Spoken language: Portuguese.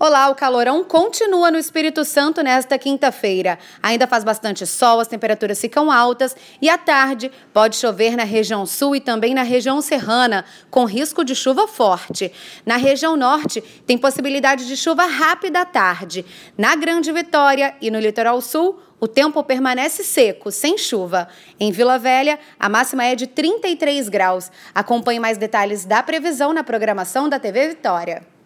Olá, o calorão continua no Espírito Santo nesta quinta-feira. Ainda faz bastante sol, as temperaturas ficam altas e à tarde pode chover na região sul e também na região serrana, com risco de chuva forte. Na região norte, tem possibilidade de chuva rápida à tarde. Na Grande Vitória e no litoral sul, o tempo permanece seco, sem chuva. Em Vila Velha, a máxima é de 33 graus. Acompanhe mais detalhes da previsão na programação da TV Vitória.